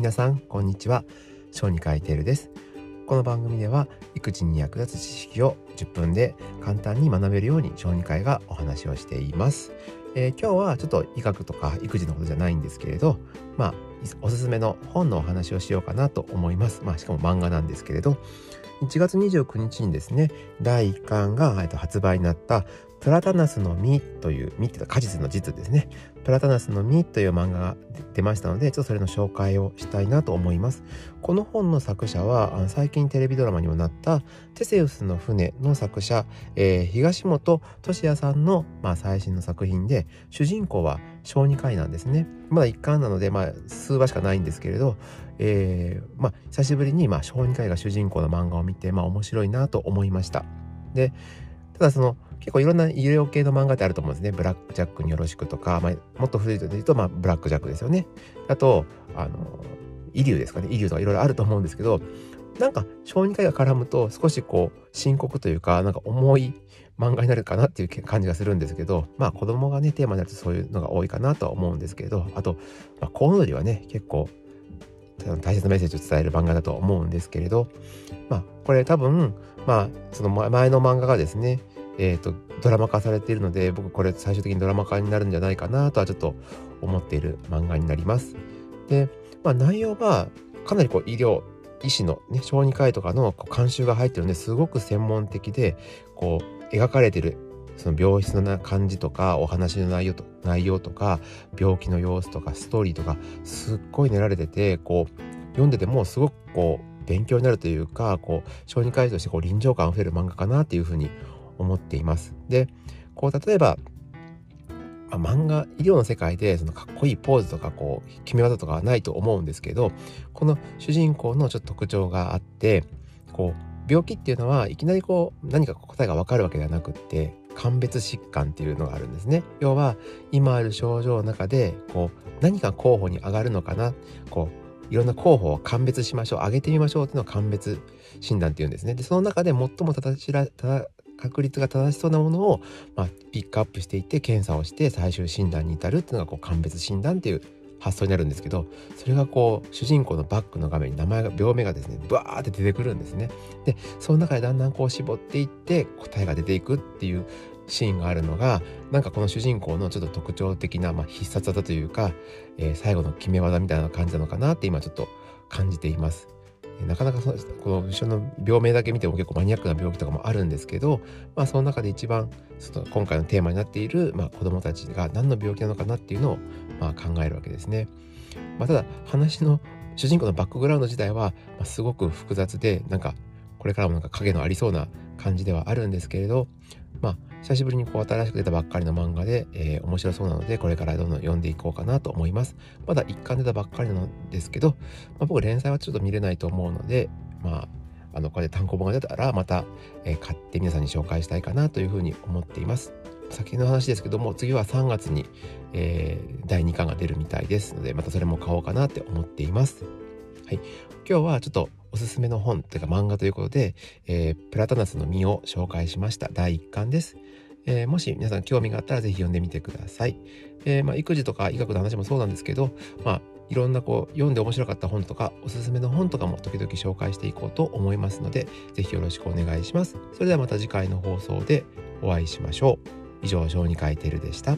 皆さんこんにちは。小児科医テルです。この番組では育児に役立つ知識を10分で簡単に学べるように小児科医がお話をしています、えー、今日はちょっと医学とか育児のことじゃないんですけれどまあおすすめの本のお話をしようかなと思います。まあしかも漫画なんですけれど。1月29日にですね第1巻が発売になったプラタナスの実という実っていう果実の実ですね。プラタナスの実という漫画が出ましたのでちょっとそれの紹介をしたいなと思います。この本の作者は最近テレビドラマにもなったテセウスの船の作者、えー、東本俊也さんの、まあ、最新の作品で主人公は小児科医なんですね。まだ一巻なので、まあ、数話しかないんですけれど、えー、まあ、久しぶりに、まあ、小児科医が主人公の漫画を見て、まあ、面白いなと思いました。でただその結構いろんな医療系の漫画ってあると思うんですね。ブラックジャックによろしくとか、まあ、もっと古いと言うと、まあ、ブラックジャックですよね。あと、あの、イリュウですかね。イリュウとかいろいろあると思うんですけど、なんか小児科医が絡むと少しこう深刻というか、なんか重い漫画になるかなっていう感じがするんですけど、まあ子供がね、テーマになるとそういうのが多いかなとは思うんですけど、あと、まあ、コウノドリはね、結構大切なメッセージを伝える漫画だと思うんですけれど、まあこれ多分、まあその前の漫画がですね、えーと、ドラマ化されているので僕これ最終的にドラマ化になるんじゃないかなとはちょっと思っている漫画になります。で、まあ、内容はかなりこう医療医師の、ね、小児科医とかのこう監修が入ってるのですごく専門的でこう描かれてるその病室の感じとかお話の内容と内容とか病気の様子とかストーリーとかすっごい練られててこう読んでてもすごくこう勉強になるというかこう小児科医としてこう臨場感あふれる漫画かなっていうふうに思っています。でこう例えば、まあ、漫画医療の世界でそのかっこいいポーズとかこう決め技とかはないと思うんですけどこの主人公のちょっと特徴があってこう病気っていうのはいきなりこう何か答えが分かるわけではなくって鑑別疾患っていうのがあるんですね。要は今ある症状の中でこう何が候補に上がるのかなこういろんな候補を鑑別しましょう上げてみましょうっていうのを鑑別診断っていうんですね。でその中で最も正しら確率が正しそうなものを、まあ、ピックアップしていって検査をして最終診断に至るっていうのがこう鑑別診断っていう発想になるんですけどそれがこう主人公のバックの画面に名前が病名がですねブワーって出てくるんですね。でその中でだんだんこう絞っていって答えが出ていくっていうシーンがあるのがなんかこの主人公のちょっと特徴的な、まあ、必殺技というか、えー、最後の決め技みたいな感じなのかなって今ちょっと感じています。なかなかそこの後ろの病名だけ見ても結構マニアックな病気とかもあるんですけど、まあ、その中で一番その今回のテーマになっている、まあ、子どもたちが何の病気なのかなっていうのを、まあ、考えるわけですね。まあ、ただ話の主人公のバックグラウンド自体は、ま、すごく複雑でなんかこれからもなんか影のありそうな感じではあるんですけれどまあ久しぶりにこう新しく出たばっかりの漫画で、えー、面白そうなのでこれからどんどん読んでいこうかなと思います。まだ一巻出たばっかりなんですけど、まあ、僕連載はちょっと見れないと思うのでまああのこれで単行本が出たらまた、えー、買って皆さんに紹介したいかなというふうに思っています。先の話ですけども次は3月に、えー、第2巻が出るみたいですのでまたそれも買おうかなって思っています。はい、今日はちょっとおすすめの本というか漫画ということで、えー、プラタナスの実を紹介しました第1巻です。えー、もし皆さん興味があったら是非読んでみてください。えー、まあ、育児とか医学の話もそうなんですけど、まあ、いろんなこう読んで面白かった本とかおすすめの本とかも時々紹介していこうと思いますので是非よろしくお願いします。それではまた次回の放送でお会いしましょう。以上小児科医テルでした。